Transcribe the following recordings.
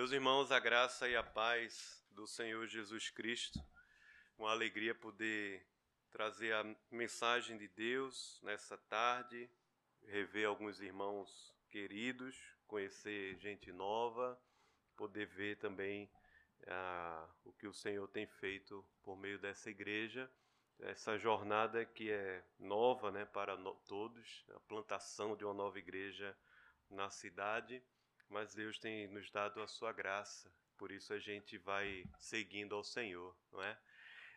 Meus irmãos, a graça e a paz do Senhor Jesus Cristo, uma alegria poder trazer a mensagem de Deus nessa tarde, rever alguns irmãos queridos, conhecer gente nova, poder ver também ah, o que o Senhor tem feito por meio dessa igreja, essa jornada que é nova né, para no, todos, a plantação de uma nova igreja na cidade mas Deus tem nos dado a sua graça, por isso a gente vai seguindo ao Senhor, não é?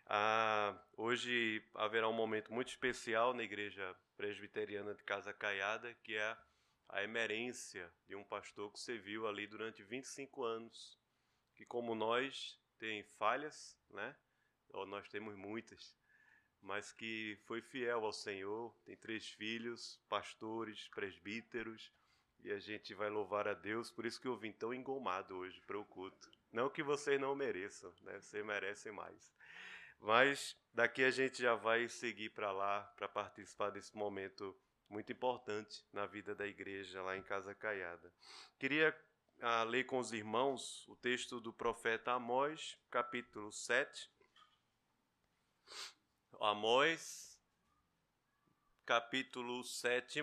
Ah, hoje haverá um momento muito especial na Igreja Presbiteriana de Casa Caiada, que é a emerência de um pastor que serviu ali durante 25 anos, que como nós tem falhas, né? Ou nós temos muitas, mas que foi fiel ao Senhor, tem três filhos, pastores, presbíteros, e a gente vai louvar a Deus, por isso que eu vim tão engomado hoje para o culto. Não que vocês não mereçam, né? Vocês merecem mais. Mas daqui a gente já vai seguir para lá para participar desse momento muito importante na vida da igreja lá em Casa Caiada. Queria ah, ler com os irmãos o texto do profeta Amós, capítulo 7. Amós, capítulo 7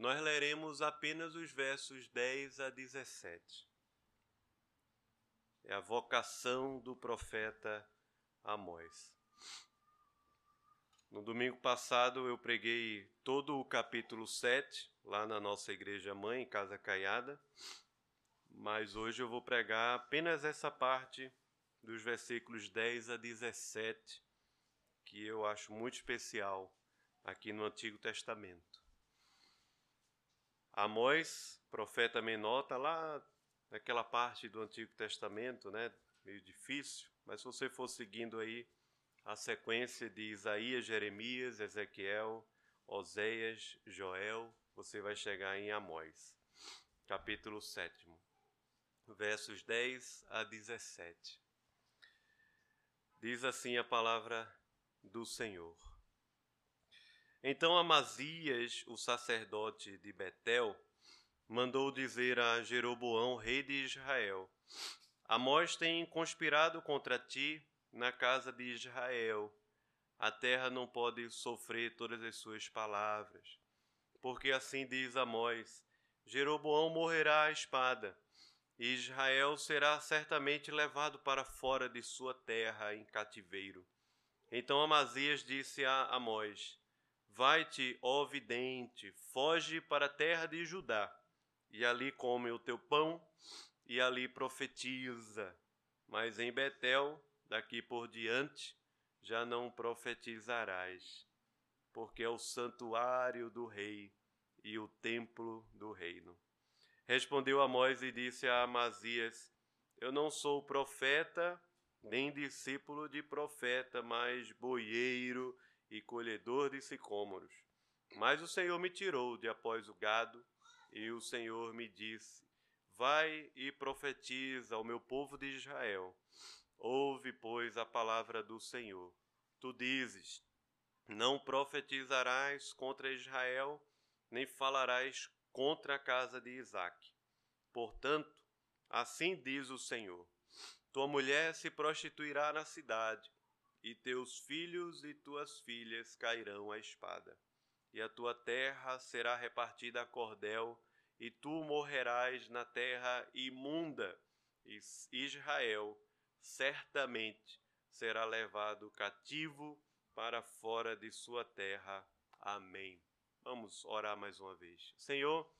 nós leremos apenas os versos 10 a 17. É a vocação do profeta Amós. No domingo passado eu preguei todo o capítulo 7, lá na nossa igreja mãe, Casa Caiada, mas hoje eu vou pregar apenas essa parte dos versículos 10 a 17, que eu acho muito especial aqui no Antigo Testamento. Amós, profeta menor, está lá naquela parte do Antigo Testamento, né? Meio difícil, mas se você for seguindo aí a sequência de Isaías, Jeremias, Ezequiel, Oséias, Joel, você vai chegar em Amós, capítulo 7, versos 10 a 17. Diz assim a palavra do Senhor. Então Amazias, o sacerdote de Betel, mandou dizer a Jeroboão, rei de Israel: Amós tem conspirado contra ti na casa de Israel. A terra não pode sofrer todas as suas palavras. Porque assim diz Amós: Jeroboão morrerá à espada, e Israel será certamente levado para fora de sua terra em cativeiro. Então Amazias disse a Amós: Vai-te, ó vidente, foge para a terra de Judá, e ali come o teu pão, e ali profetiza. Mas em Betel, daqui por diante, já não profetizarás, porque é o santuário do rei e o templo do reino. Respondeu Amós e disse a Amazias: Eu não sou profeta, nem discípulo de profeta, mas boieiro e colhedor de sicômoros. Mas o Senhor me tirou de após o gado, e o Senhor me disse: Vai e profetiza ao meu povo de Israel. Ouve, pois, a palavra do Senhor. Tu dizes: Não profetizarás contra Israel, nem falarás contra a casa de Isaque. Portanto, assim diz o Senhor: Tua mulher se prostituirá na cidade, e teus filhos e tuas filhas cairão à espada, e a tua terra será repartida a cordel, e tu morrerás na terra imunda, e Israel certamente será levado cativo para fora de sua terra. Amém. Vamos orar mais uma vez. Senhor,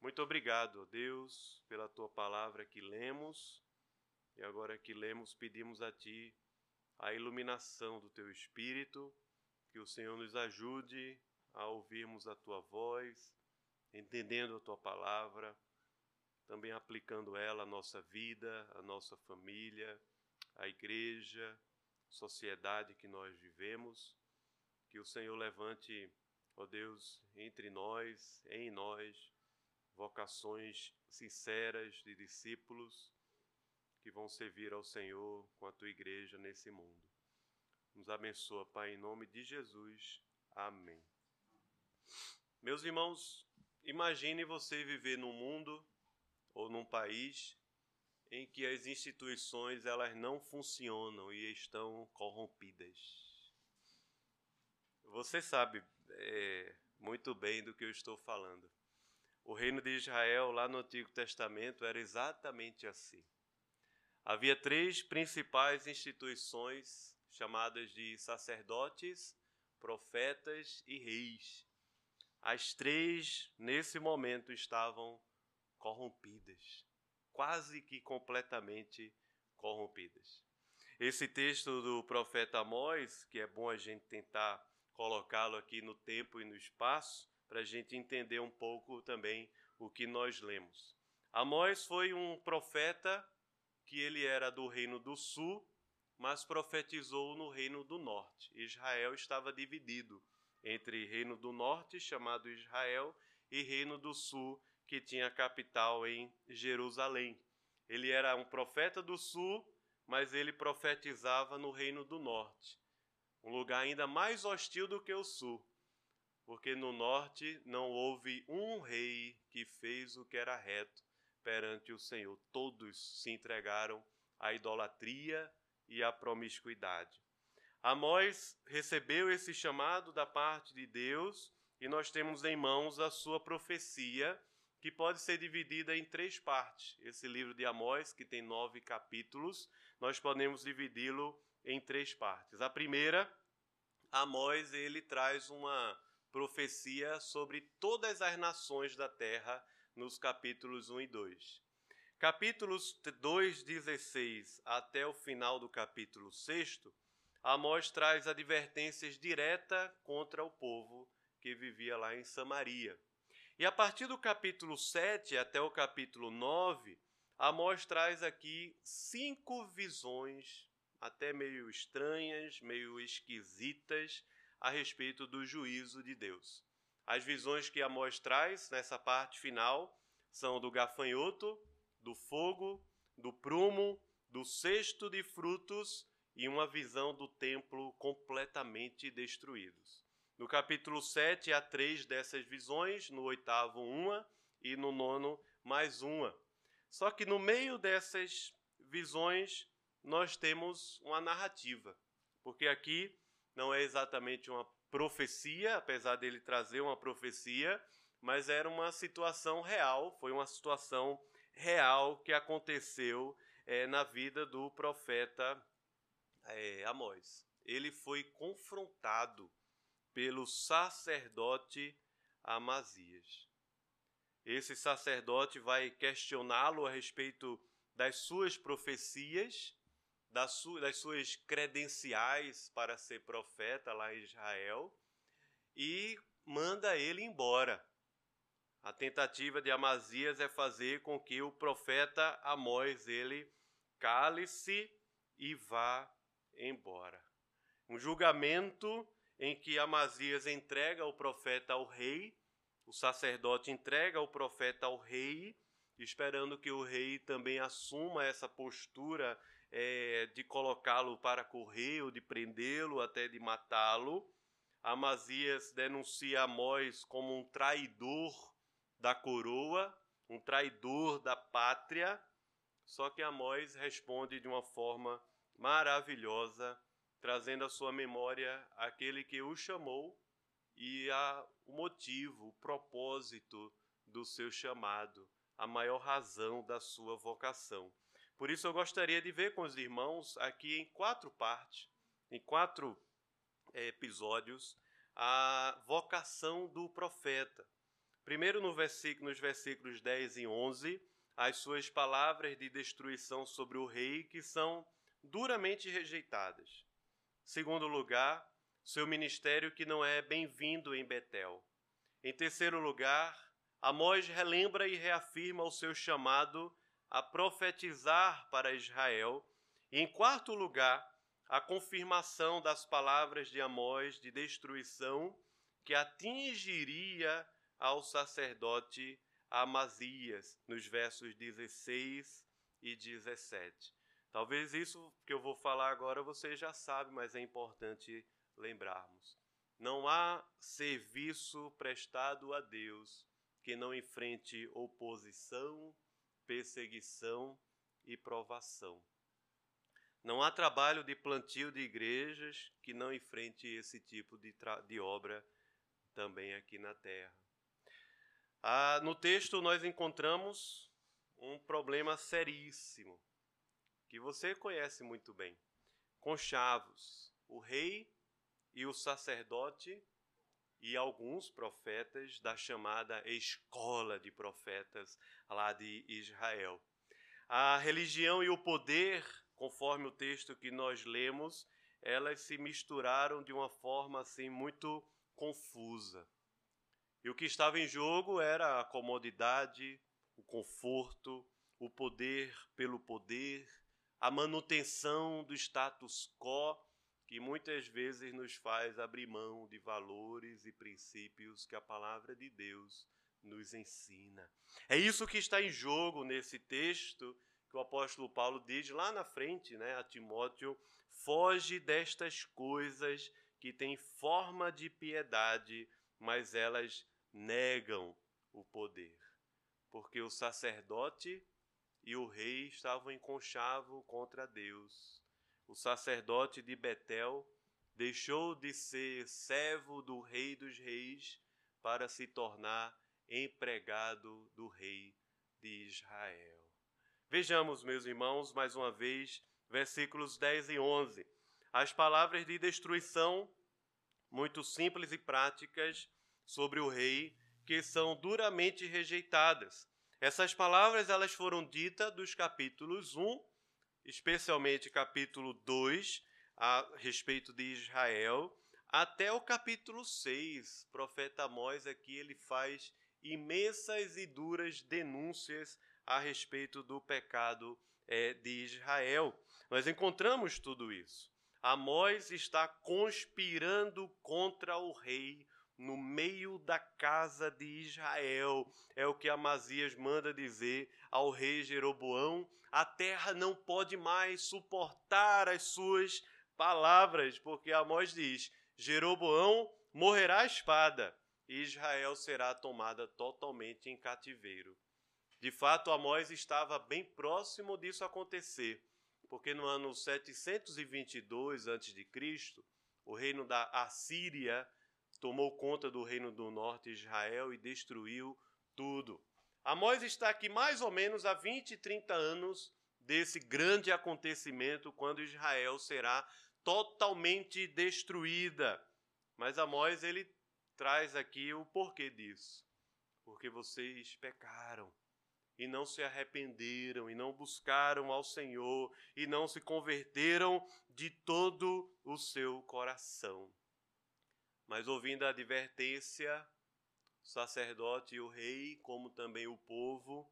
muito obrigado, Deus, pela tua palavra que lemos. E agora que lemos, pedimos a ti a iluminação do teu espírito, que o Senhor nos ajude a ouvirmos a tua voz, entendendo a tua palavra, também aplicando ela à nossa vida, à nossa família, à igreja, sociedade que nós vivemos. Que o Senhor levante, ó Deus, entre nós, em nós, vocações sinceras de discípulos que vão servir ao Senhor com a tua igreja nesse mundo. Nos abençoa, Pai, em nome de Jesus. Amém. Meus irmãos, imagine você viver num mundo ou num país em que as instituições elas não funcionam e estão corrompidas. Você sabe é, muito bem do que eu estou falando. O reino de Israel, lá no Antigo Testamento, era exatamente assim. Havia três principais instituições chamadas de sacerdotes, profetas e reis. As três, nesse momento, estavam corrompidas, quase que completamente corrompidas. Esse texto do profeta Amós, que é bom a gente tentar colocá-lo aqui no tempo e no espaço, para a gente entender um pouco também o que nós lemos. Amós foi um profeta que ele era do reino do sul, mas profetizou no reino do norte. Israel estava dividido entre reino do norte, chamado Israel, e reino do sul, que tinha capital em Jerusalém. Ele era um profeta do sul, mas ele profetizava no reino do norte um lugar ainda mais hostil do que o sul, porque no norte não houve um rei que fez o que era reto perante o Senhor. Todos se entregaram à idolatria e à promiscuidade. Amós recebeu esse chamado da parte de Deus e nós temos em mãos a sua profecia, que pode ser dividida em três partes. Esse livro de Amós, que tem nove capítulos, nós podemos dividi-lo em três partes. A primeira, Amós, ele traz uma profecia sobre todas as nações da terra nos capítulos 1 e 2. Capítulos 2, 16 até o final do capítulo 6, Amós traz advertências diretas contra o povo que vivia lá em Samaria. E a partir do capítulo 7 até o capítulo 9, Amós traz aqui cinco visões até meio estranhas, meio esquisitas a respeito do juízo de Deus. As visões que Amós traz nessa parte final são do gafanhoto, do fogo, do prumo, do cesto de frutos e uma visão do templo completamente destruídos. No capítulo 7 há três dessas visões, no oitavo uma e no nono mais uma. Só que no meio dessas visões nós temos uma narrativa, porque aqui não é exatamente uma profecia, apesar dele trazer uma profecia, mas era uma situação real, foi uma situação real que aconteceu é, na vida do profeta é, Amós. Ele foi confrontado pelo sacerdote Amazias. Esse sacerdote vai questioná-lo a respeito das suas profecias das, suas credenciais para ser profeta lá em Israel e manda ele embora. A tentativa de Amazias é fazer com que o profeta Amós ele cale-se e vá embora. Um julgamento em que Amazias entrega o profeta ao rei, o sacerdote entrega o profeta ao rei, esperando que o rei também assuma essa postura é, de colocá-lo para correr, ou de prendê-lo, até de matá-lo. Amazias denuncia Amós como um traidor da coroa, um traidor da pátria. Só que Amós responde de uma forma maravilhosa, trazendo à sua memória aquele que o chamou e a, o motivo, o propósito do seu chamado, a maior razão da sua vocação. Por isso eu gostaria de ver com os irmãos aqui em quatro partes, em quatro é, episódios, a vocação do profeta. Primeiro no versículo, nos versículos 10 e 11, as suas palavras de destruição sobre o rei que são duramente rejeitadas. Segundo lugar, seu ministério que não é bem-vindo em Betel. Em terceiro lugar, Amós relembra e reafirma o seu chamado a profetizar para Israel. E, em quarto lugar, a confirmação das palavras de Amós de destruição que atingiria ao sacerdote Amazias, nos versos 16 e 17. Talvez isso que eu vou falar agora você já sabe, mas é importante lembrarmos. Não há serviço prestado a Deus que não enfrente oposição perseguição e provação. Não há trabalho de plantio de igrejas que não enfrente esse tipo de, de obra também aqui na terra. Ah, no texto nós encontramos um problema seríssimo que você conhece muito bem. Conchavos, o rei e o sacerdote e alguns profetas da chamada escola de profetas lá de Israel. A religião e o poder, conforme o texto que nós lemos, elas se misturaram de uma forma assim muito confusa. E o que estava em jogo era a comodidade, o conforto, o poder pelo poder, a manutenção do status quo, que muitas vezes nos faz abrir mão de valores e princípios que a palavra de Deus nos ensina. É isso que está em jogo nesse texto que o apóstolo Paulo diz lá na frente, né, a Timóteo: foge destas coisas que têm forma de piedade, mas elas negam o poder. Porque o sacerdote e o rei estavam em conchavo contra Deus. O sacerdote de Betel deixou de ser servo do rei dos reis para se tornar empregado do rei de Israel. Vejamos, meus irmãos, mais uma vez, versículos 10 e 11. As palavras de destruição, muito simples e práticas, sobre o rei, que são duramente rejeitadas. Essas palavras elas foram ditas dos capítulos 1, especialmente capítulo 2, a respeito de Israel, até o capítulo 6. O profeta Amós aqui ele faz imensas e duras denúncias a respeito do pecado é, de Israel. Nós encontramos tudo isso. Amós está conspirando contra o rei no meio da casa de Israel. É o que Amazias manda dizer ao rei Jeroboão. A terra não pode mais suportar as suas palavras, porque Amós diz: Jeroboão morrerá a espada, Israel será tomada totalmente em cativeiro. De fato, Amós estava bem próximo disso acontecer, porque no ano 722 a.C., o reino da Assíria tomou conta do reino do norte, Israel, e destruiu tudo. Amós está aqui mais ou menos há 20, 30 anos desse grande acontecimento, quando Israel será totalmente destruída. Mas Amós ele traz aqui o porquê disso. Porque vocês pecaram e não se arrependeram e não buscaram ao Senhor e não se converteram de todo o seu coração. Mas ouvindo a advertência, o sacerdote e o rei, como também o povo,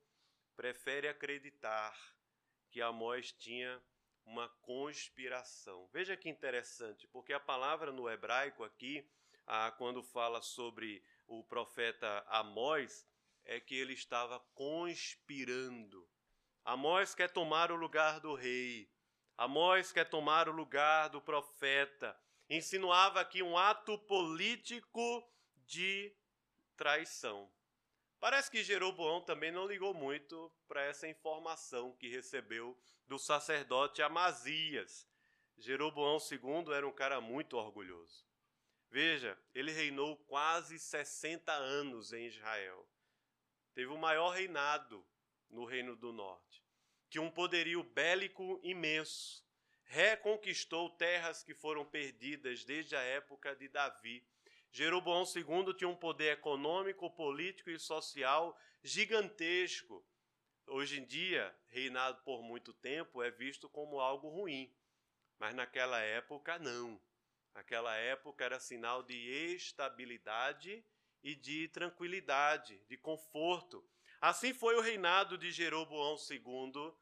prefere acreditar que Amós tinha uma conspiração. Veja que interessante, porque a palavra no hebraico aqui, ah, quando fala sobre o profeta Amós, é que ele estava conspirando. Amós quer tomar o lugar do rei. Amós quer tomar o lugar do profeta insinuava aqui um ato político de traição. Parece que Jeroboão também não ligou muito para essa informação que recebeu do sacerdote Amazias. Jeroboão II era um cara muito orgulhoso. Veja, ele reinou quase 60 anos em Israel. Teve o maior reinado no Reino do Norte. Tinha um poderio bélico imenso reconquistou terras que foram perdidas desde a época de Davi. Jeroboão II tinha um poder econômico, político e social gigantesco. Hoje em dia, reinado por muito tempo é visto como algo ruim, mas naquela época não. Naquela época era sinal de estabilidade e de tranquilidade, de conforto. Assim foi o reinado de Jeroboão II,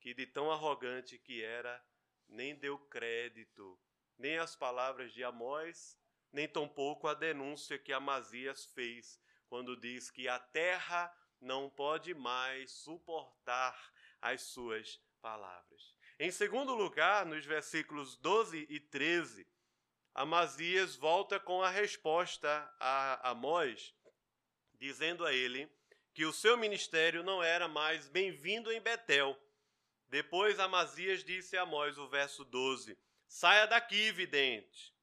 que de tão arrogante que era, nem deu crédito, nem às palavras de Amós, nem tampouco a denúncia que Amazias fez, quando diz que a terra não pode mais suportar as suas palavras. Em segundo lugar, nos versículos 12 e 13, Amazias volta com a resposta a Amós, dizendo a ele que o seu ministério não era mais bem-vindo em Betel, Depois Amazias disse a Amós, o verso 12: Saia daqui, vidente,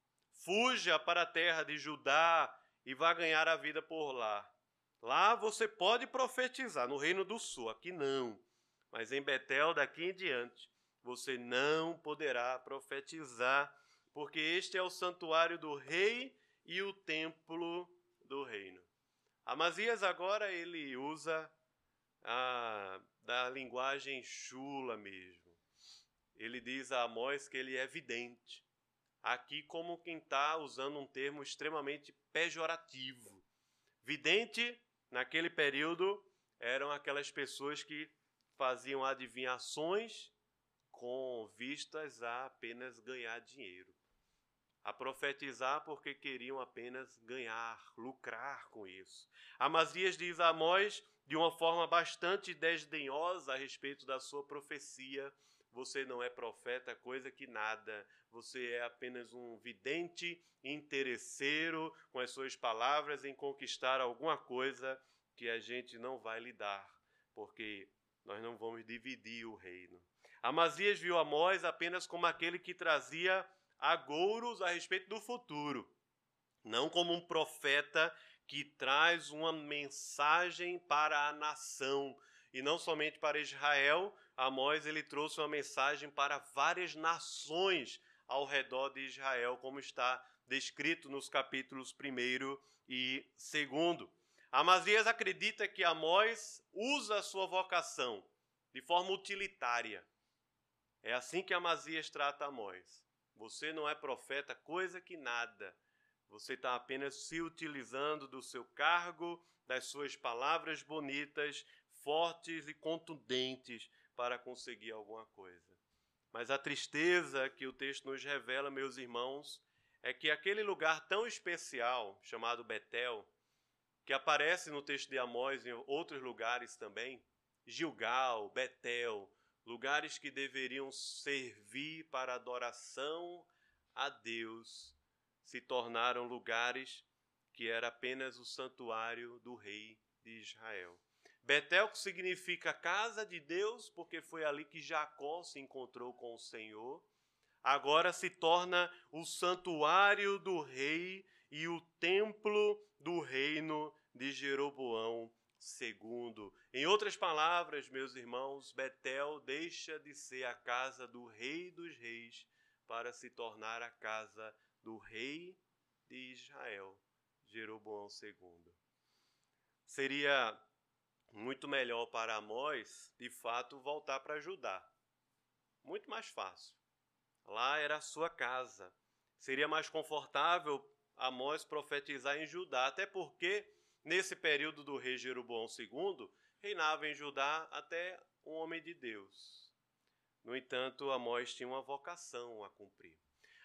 fuja para a terra de Judá e vá ganhar a vida por lá. Lá você pode profetizar, no reino do sul, aqui não. Mas em Betel, daqui em diante, você não poderá profetizar, porque este é o santuário do rei e o templo do reino. Amazias agora ele usa a, da linguagem chula mesmo. Ele diz a Amós que ele é vidente. Aqui como quem está usando um termo extremamente pejorativo. Vidente, naquele período, eram aquelas pessoas que faziam adivinhações com vistas a apenas ganhar dinheiro a profetizar porque queriam apenas ganhar, lucrar com isso. Amazias diz a Amós de uma forma bastante desdenhosa a respeito da sua profecia. Você não é profeta, coisa que nada. Você é apenas um vidente interesseiro com as suas palavras em conquistar alguma coisa que a gente não vai lhe dar, porque nós não vamos dividir o reino. Amazias viu Amós apenas como aquele que trazia agouros a respeito do futuro, não como um profeta que traz uma mensagem para a nação e não somente para Israel. Amós ele trouxe uma mensagem para várias nações ao redor de Israel, como está descrito nos capítulos 1 e 2. Amazias acredita que Amós usa a sua vocação de forma utilitária. É assim que Amazias trata Amós. Você não é profeta coisa que nada. Você está apenas se utilizando do seu cargo, das suas palavras bonitas, fortes e contundentes para conseguir alguma coisa. Mas a tristeza que o texto nos revela, meus irmãos, é que aquele lugar tão especial, chamado Betel, que aparece no texto de Amós e em outros lugares também, Gilgal, Betel, lugares que deveriam servir para adoração a Deus, se tornaram lugares que era apenas o santuário do rei de Israel. Betel significa casa de Deus, porque foi ali que Jacó se encontrou com o Senhor, agora se torna o santuário do rei e o templo do reino de Jeroboão segundo. Em outras palavras, meus irmãos, Betel deixa de ser a casa do rei dos reis para se tornar a casa do rei de Israel, Jeroboão II. Seria muito melhor para Amós, de fato, voltar para Judá. Muito mais fácil. Lá era a sua casa. Seria mais confortável Amós profetizar em Judá, até porque Nesse período do rei Jeroboão II, reinava em Judá até um homem de Deus. No entanto, Amós tinha uma vocação a cumprir.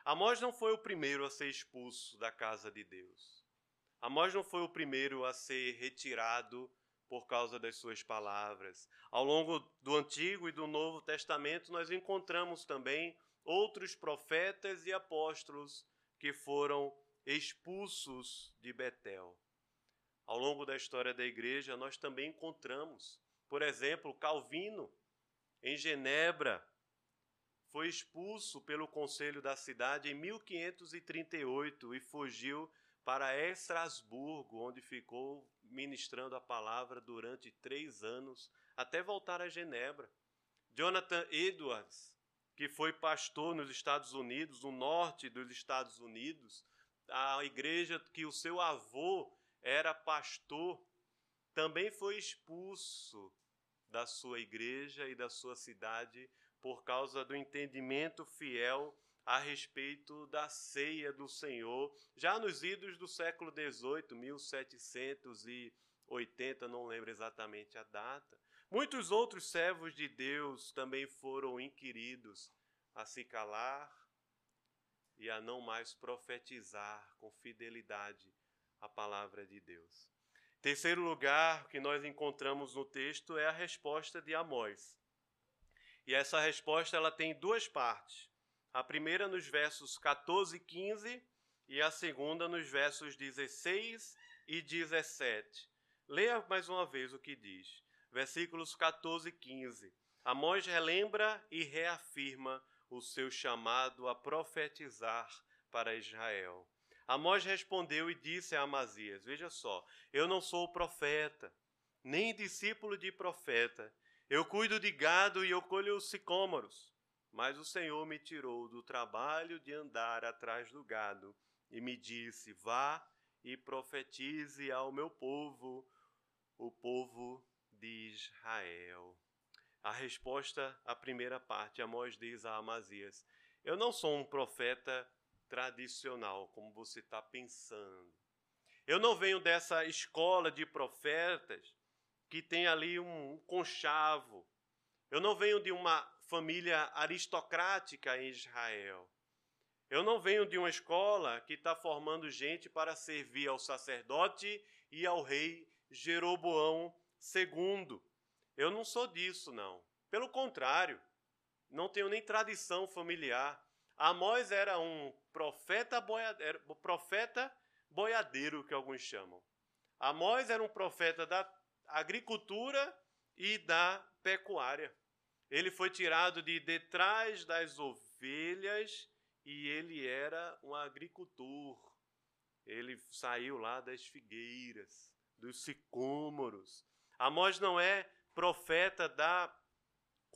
Amós não foi o primeiro a ser expulso da casa de Deus. Amós não foi o primeiro a ser retirado por causa das suas palavras. Ao longo do Antigo e do Novo Testamento, nós encontramos também outros profetas e apóstolos que foram expulsos de Betel. Ao longo da história da igreja, nós também encontramos, por exemplo, Calvino, em Genebra, foi expulso pelo conselho da cidade em 1538 e fugiu para Estrasburgo, onde ficou ministrando a palavra durante três anos, até voltar a Genebra. Jonathan Edwards, que foi pastor nos Estados Unidos, no norte dos Estados Unidos, a igreja que o seu avô era pastor, também foi expulso da sua igreja e da sua cidade por causa do entendimento fiel a respeito da ceia do Senhor, já nos idos do século XVIII, 1780, não lembro exatamente a data. Muitos outros servos de Deus também foram inquiridos a se calar e a não mais profetizar com fidelidade a palavra de Deus. Terceiro lugar que nós encontramos no texto é a resposta de Amós. E essa resposta ela tem duas partes. A primeira nos versos 14 e 15 e a segunda nos versos 16 e 17. Leia mais uma vez o que diz. Versículos 14 e 15. Amós relembra e reafirma o seu chamado a profetizar para Israel. Amós respondeu e disse a Amazias: Veja só, eu não sou profeta, nem discípulo de profeta. Eu cuido de gado e eu colho os sicômoros. Mas o Senhor me tirou do trabalho de andar atrás do gado e me disse: Vá e profetize ao meu povo, o povo de Israel. A resposta à primeira parte, Amós diz a Amazias: Eu não sou um profeta tradicional, como você está pensando. Eu não venho dessa escola de profetas que tem ali um conchavo. Eu não venho de uma família aristocrática em Israel. Eu não venho de uma escola que está formando gente para servir ao sacerdote e ao rei Jeroboão II. Eu não sou disso, não. Pelo contrário, não tenho nem tradição familiar. Amós era um profeta, boiadeiro, profeta boiadeiro, que alguns chamam. Amós era um profeta da agricultura e da pecuária. Ele foi tirado de detrás das ovelhas e ele era um agricultor. Ele saiu lá das figueiras, dos sicômoros. Amós não é profeta da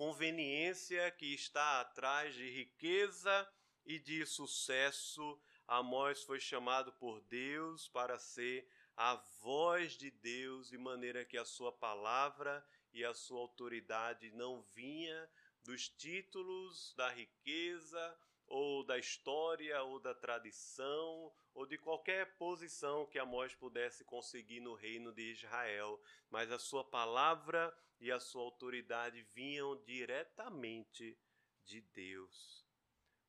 conveniência que está atrás de riqueza e de sucesso. Amós foi chamado por Deus para ser a voz de Deus, de maneira que a sua palavra e a sua autoridade não vinha dos títulos, da riqueza, ou da história, ou da tradição, ou de qualquer posição que Amós pudesse conseguir no reino de Israel, mas a sua palavra e a sua autoridade vinham diretamente de Deus.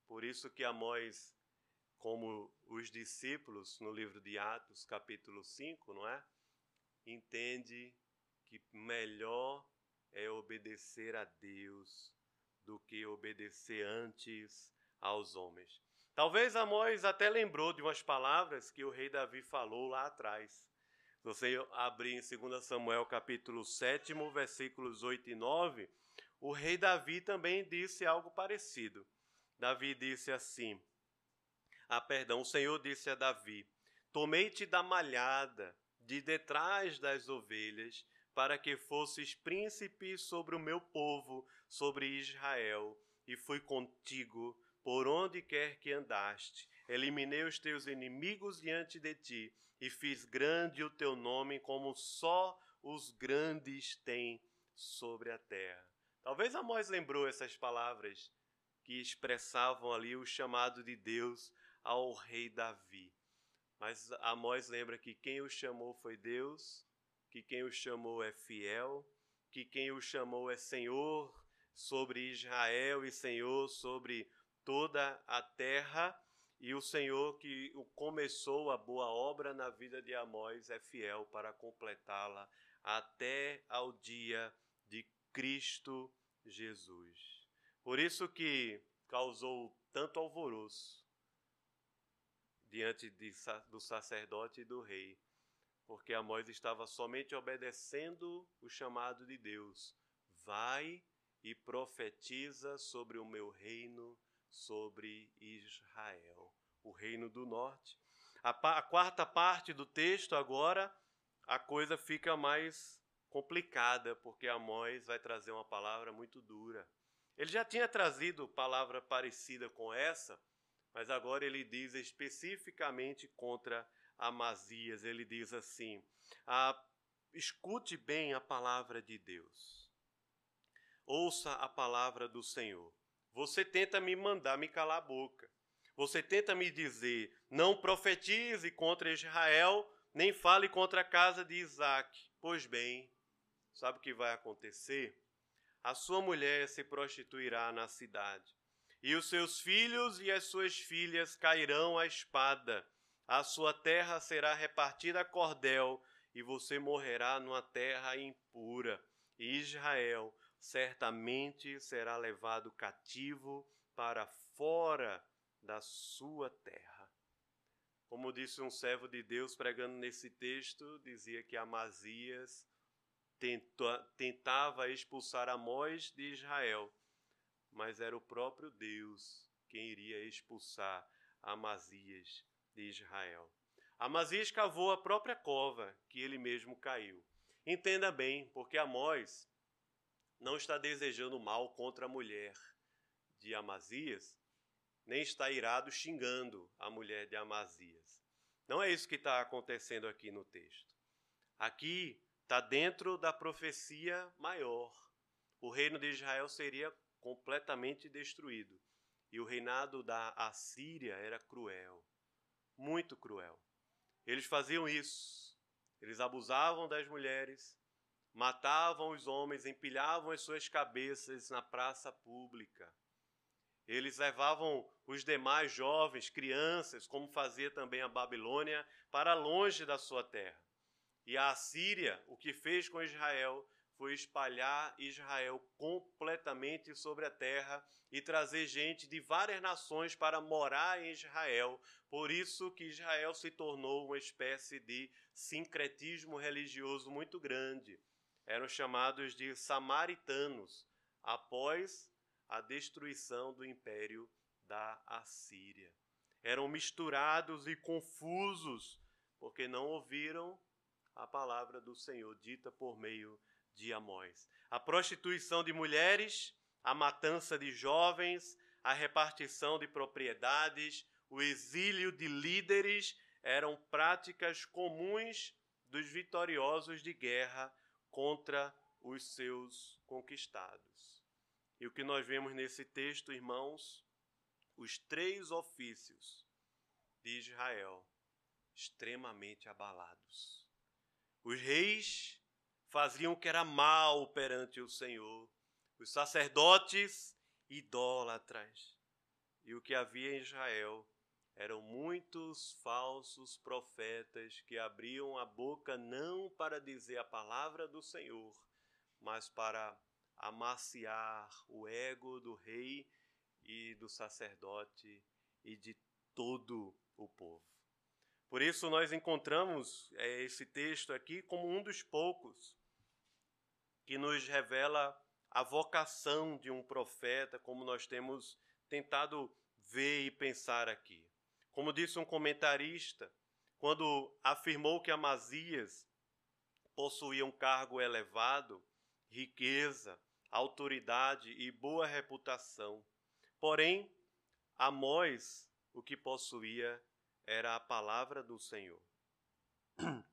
Por isso que Amós, como os discípulos no livro de Atos, capítulo 5, não é? Entende que melhor é obedecer a Deus do que obedecer antes aos homens. Talvez Amós até lembrou de umas palavras que o rei Davi falou lá atrás. Se você abrir em 2 Samuel capítulo 7, versículos 8 e 9, o rei Davi também disse algo parecido. Davi disse assim: Ah, perdão, o Senhor disse a Davi: Tomei-te da malhada, de detrás das ovelhas, para que fosses príncipe sobre o meu povo, sobre Israel, e fui contigo por onde quer que andaste. Eliminei os teus inimigos diante de ti e fiz grande o teu nome como só os grandes têm sobre a terra. Talvez Amós lembrou essas palavras que expressavam ali o chamado de Deus ao rei Davi. Mas Amós lembra que quem o chamou foi Deus, que quem o chamou é fiel, que quem o chamou é Senhor sobre Israel e Senhor sobre toda a terra e o Senhor que começou a boa obra na vida de Amós é fiel para completá-la até ao dia de Cristo Jesus. Por isso que causou tanto alvoroço diante de, do sacerdote e do rei, porque Amós estava somente obedecendo o chamado de Deus. Vai e profetiza sobre o meu reino sobre Israel, o reino do norte. A, a, quarta parte do texto, agora, a coisa fica mais complicada, porque Amós vai trazer uma palavra muito dura. Ele já tinha trazido palavra parecida com essa, mas agora ele diz especificamente contra Amazias. Ele diz assim: ah, escute bem a palavra de Deus, ouça a palavra do Senhor. Você tenta me mandar me calar a boca. Você tenta me dizer: não profetize contra Israel, nem fale contra a casa de Isaac. Pois bem, sabe o que vai acontecer? A sua mulher se prostituirá na cidade, e os seus filhos e as suas filhas cairão à espada. A sua terra será repartida a cordel, e você morrerá numa terra impura. E Israel certamente será levado cativo para fora da sua terra. Como disse um servo de Deus pregando nesse texto, dizia que Amazias tentava expulsar Amós de Israel, mas era o próprio Deus quem iria expulsar Amazias de Israel. Amazias cavou a própria cova que ele mesmo caiu. Entenda bem, porque Amós não está desejando mal contra a mulher de Amazias, nem está irado xingando a mulher de Amazias. Não é isso que está acontecendo aqui no texto. Aqui está dentro da profecia maior. O reino de Israel seria completamente destruído. E o reinado da Assíria era cruel, muito cruel. Eles faziam isso. Eles abusavam das mulheres, matavam os homens, empilhavam as suas cabeças na praça pública. Eles levavam os demais jovens, crianças, como fazia também a Babilônia, para longe da sua terra. E a Assíria, o que fez com Israel, foi espalhar Israel completamente sobre a terra e trazer gente de várias nações para morar em Israel. Por isso que Israel se tornou uma espécie de sincretismo religioso muito grande. Eram chamados de samaritanos após a destruição do império da Assíria. Eram misturados e confusos porque não ouviram a palavra do Senhor dita por meio de Amós. A prostituição de mulheres, a matança de jovens, a repartição de propriedades, o exílio de líderes eram práticas comuns dos vitoriosos de guerra contra os seus conquistados. E o que nós vemos nesse texto, irmãos, os três ofícios de Israel extremamente abalados. Os reis faziam o que era mal perante o Senhor. Os sacerdotes, idólatras. E o que havia em Israel eram muitos falsos profetas que abriam a boca não para dizer a palavra do Senhor, mas para amaciar o ego do rei e do sacerdote e de todo o povo. Por isso, nós encontramos é, esse texto aqui como um dos poucos que nos revela a vocação de um profeta, como nós temos tentado ver e pensar aqui. Como disse um comentarista, quando afirmou que Amazias possuía um cargo elevado, riqueza, autoridade e boa reputação. Porém, Amós o que possuía era a palavra do Senhor.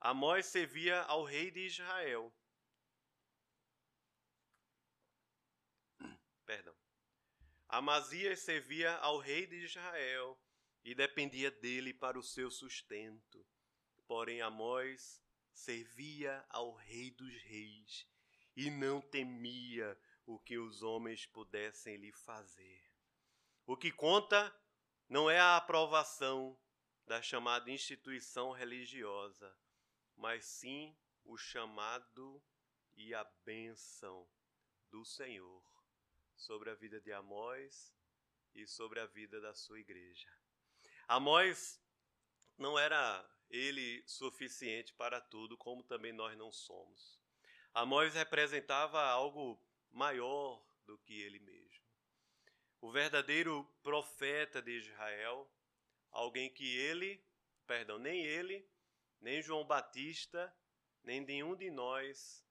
Amós servia ao rei de Israel Perdão. Amazias servia ao rei de Israel e dependia dele para o seu sustento. Porém, Amós servia ao rei dos reis e não temia o que os homens pudessem lhe fazer. O que conta não é a aprovação da chamada instituição religiosa, mas sim o chamado e a bênção do Senhor sobre a vida de Amós e sobre a vida da sua igreja. Amós não era ele suficiente para tudo, como também nós não somos. Amós representava algo maior do que ele mesmo. O verdadeiro profeta de Israel, alguém que ele, perdão, nem ele, nem João Batista, nem nenhum de nós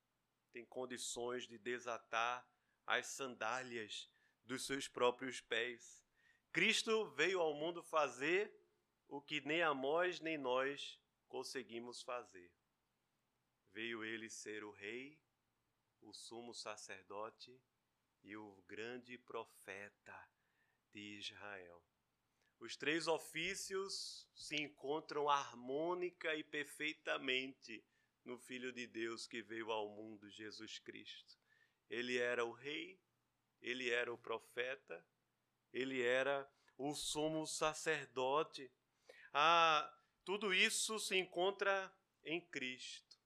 tem condições de desatar as sandálias dos seus próprios pés. Cristo veio ao mundo fazer o que nem Amós nem nós conseguimos fazer. Veio ele ser o rei, o sumo sacerdote e o grande profeta de Israel. Os três ofícios se encontram harmônica e perfeitamente no Filho de Deus que veio ao mundo, Jesus Cristo. Ele era o rei, ele era o profeta, ele era o sumo sacerdote. Ah, tudo isso se encontra em Cristo,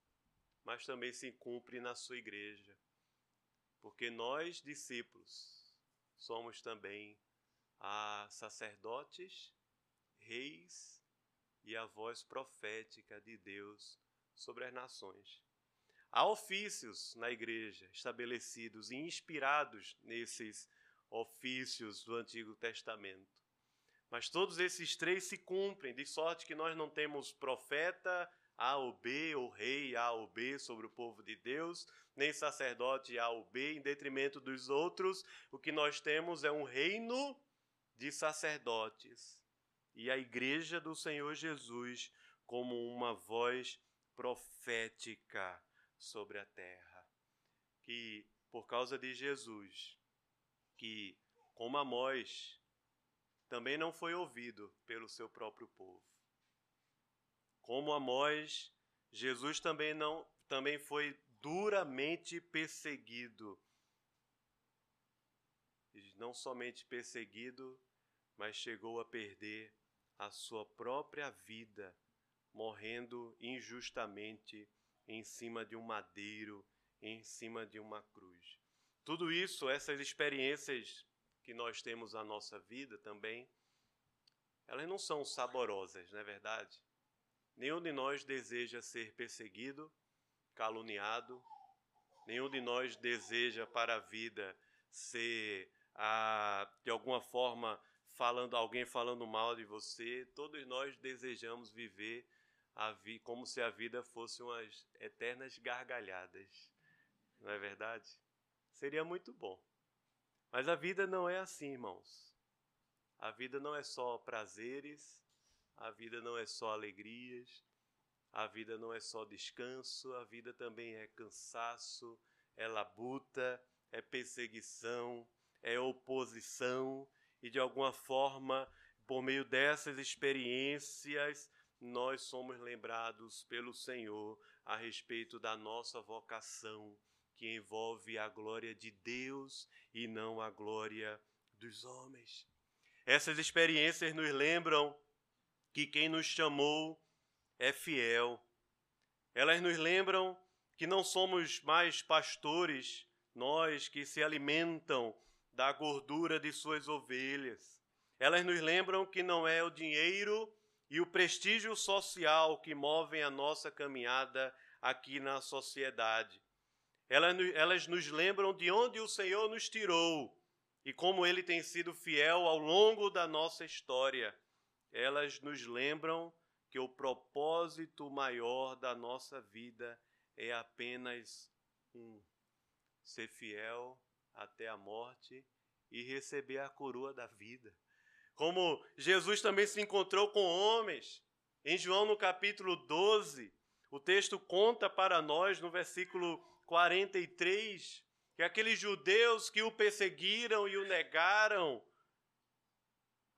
mas também se cumpre na sua igreja. Porque nós, discípulos, somos também ah, sacerdotes, reis e a voz profética de Deus sobre as nações. Há ofícios na igreja estabelecidos e inspirados nesses ofícios do Antigo Testamento. Mas todos esses três se cumprem, de sorte que nós não temos profeta A ou B, ou rei A ou B sobre o povo de Deus, nem sacerdote A ou B, em detrimento dos outros. O que nós temos é um reino de sacerdotes e a igreja do Senhor Jesus como uma voz profética sobre a terra. Que por causa de Jesus, que como Amós também não foi ouvido pelo seu próprio povo. Como Amós, Jesus também não também foi duramente perseguido. E não somente perseguido, mas chegou a perder a sua própria vida, morrendo injustamente em cima de um madeiro, em cima de uma cruz. Tudo isso, essas experiências que nós temos na nossa vida também, elas não são saborosas, não é verdade? Nenhum de nós deseja ser perseguido, caluniado, nenhum de nós deseja para a vida ser, ah, de alguma forma, falando alguém falando mal de você. Todos nós desejamos viver vi como se a vida fosse umas eternas gargalhadas. Não é verdade? Seria muito bom. Mas a vida não é assim, irmãos. A vida não é só prazeres, a vida não é só alegrias, a vida não é só descanso, a vida também é cansaço, é labuta, é perseguição, é oposição, e de alguma forma, por meio dessas experiências, nós somos lembrados pelo Senhor a respeito da nossa vocação, que envolve a glória de Deus e não a glória dos homens. Essas experiências nos lembram que quem nos chamou é fiel. Elas nos lembram que não somos mais pastores, nós que se alimentam da gordura de suas ovelhas. Elas nos lembram que não é o dinheiro e o prestígio social que movem a nossa caminhada aqui na sociedade. Elas, nos lembram de onde o Senhor nos tirou e como Ele tem sido fiel ao longo da nossa história. Elas nos lembram que o propósito maior da nossa vida é apenas um: ser fiel até a morte e receber a coroa da vida. Como Jesus também se encontrou com homens. Em João, no capítulo 12, o texto conta para nós, no versículo 43, que aqueles judeus que o perseguiram e o negaram,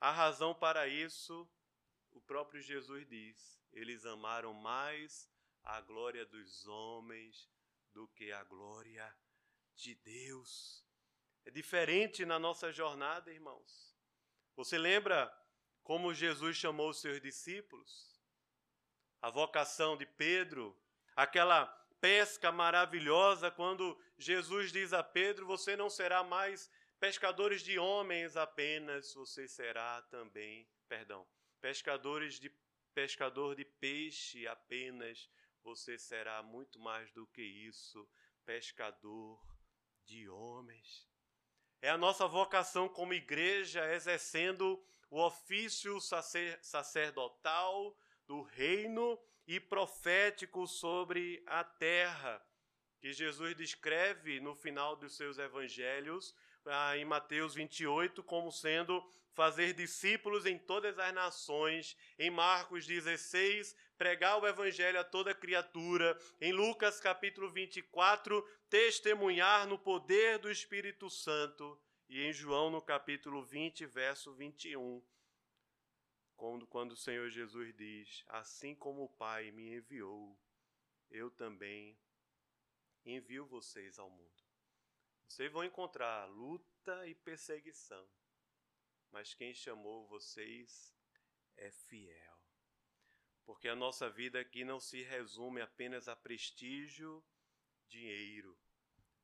a razão para isso, o próprio Jesus diz: eles amaram mais a glória dos homens do que a glória de Deus. É diferente na nossa jornada, irmãos. Você lembra como Jesus chamou os seus discípulos? A vocação de Pedro, aquela pesca maravilhosa quando Jesus diz a Pedro: Você não será mais pescadores de homens apenas, você será também, perdão, pescadores de pescador de peixe apenas, você será muito mais do que isso, pescador de homens. É a nossa vocação como igreja exercendo o ofício sacerdotal do reino e profético sobre a terra, que Jesus descreve no final dos seus evangelhos, ah, em Mateus 28, como sendo fazer discípulos em todas as nações, em Marcos 16, pregar o evangelho a toda criatura, em Lucas capítulo 24, testemunhar no poder do Espírito Santo, e em João no capítulo 20, verso 21, quando, quando o Senhor Jesus diz: Assim como o Pai me enviou, eu também envio vocês ao mundo. Vocês vão encontrar luta e perseguição, mas quem chamou vocês é fiel. Porque a nossa vida aqui não se resume apenas a prestígio, dinheiro,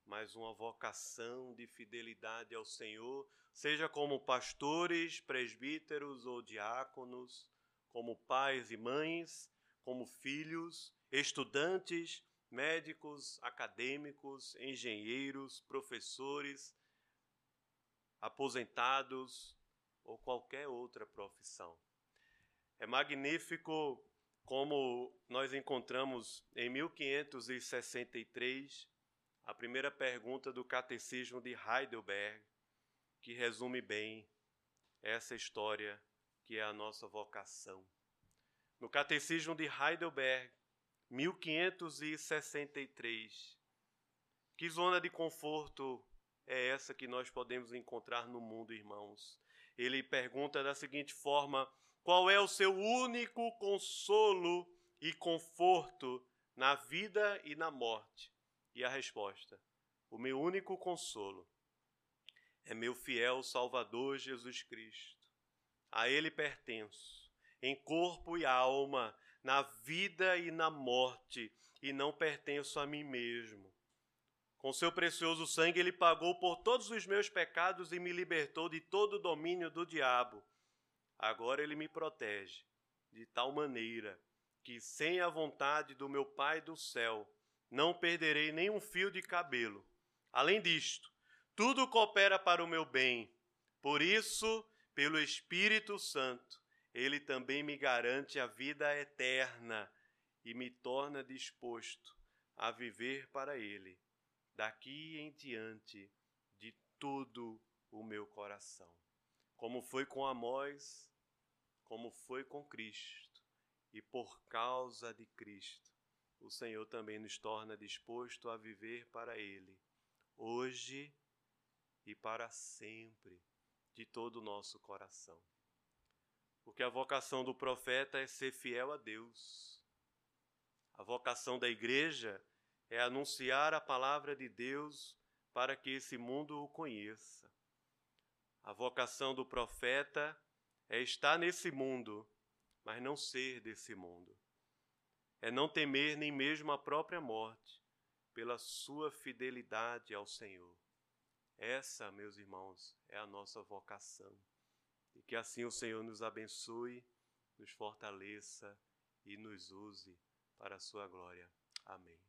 mas uma vocação de fidelidade ao Senhor, seja como pastores, presbíteros ou diáconos, como pais e mães, como filhos, estudantes, médicos, acadêmicos, engenheiros, professores, aposentados ou qualquer outra profissão. É magnífico como nós encontramos em 1563 a primeira pergunta do Catecismo de Heidelberg, que resume bem essa história que é a nossa vocação. No Catecismo de Heidelberg, 1563, que zona de conforto é essa que nós podemos encontrar no mundo, irmãos? Ele pergunta da seguinte forma: qual é o seu único consolo e conforto na vida e na morte? E a resposta: o meu único consolo é meu fiel Salvador Jesus Cristo. A Ele pertenço, em corpo e alma, na vida e na morte, e não pertenço a mim mesmo. Com seu precioso sangue, Ele pagou por todos os meus pecados e me libertou de todo o domínio do diabo. Agora Ele me protege, de tal maneira que, sem a vontade do meu Pai do céu, não perderei nem um fio de cabelo. Além disto, tudo coopera para o meu bem. Por isso, pelo Espírito Santo, ele também me garante a vida eterna e me torna disposto a viver para ele, daqui em diante, de todo o meu coração. Como foi com Amós, como foi com Cristo, e por causa de Cristo, o Senhor também nos torna disposto a viver para Ele, hoje e para sempre, de todo o nosso coração. Porque a vocação do profeta é ser fiel a Deus. A vocação da igreja é anunciar a palavra de Deus para que esse mundo o conheça. A vocação do profeta é estar nesse mundo, mas não ser desse mundo é não temer nem mesmo a própria morte, pela sua fidelidade ao Senhor. Essa, meus irmãos, é a nossa vocação. E que assim o Senhor nos abençoe, nos fortaleça e nos use para a sua glória. Amém.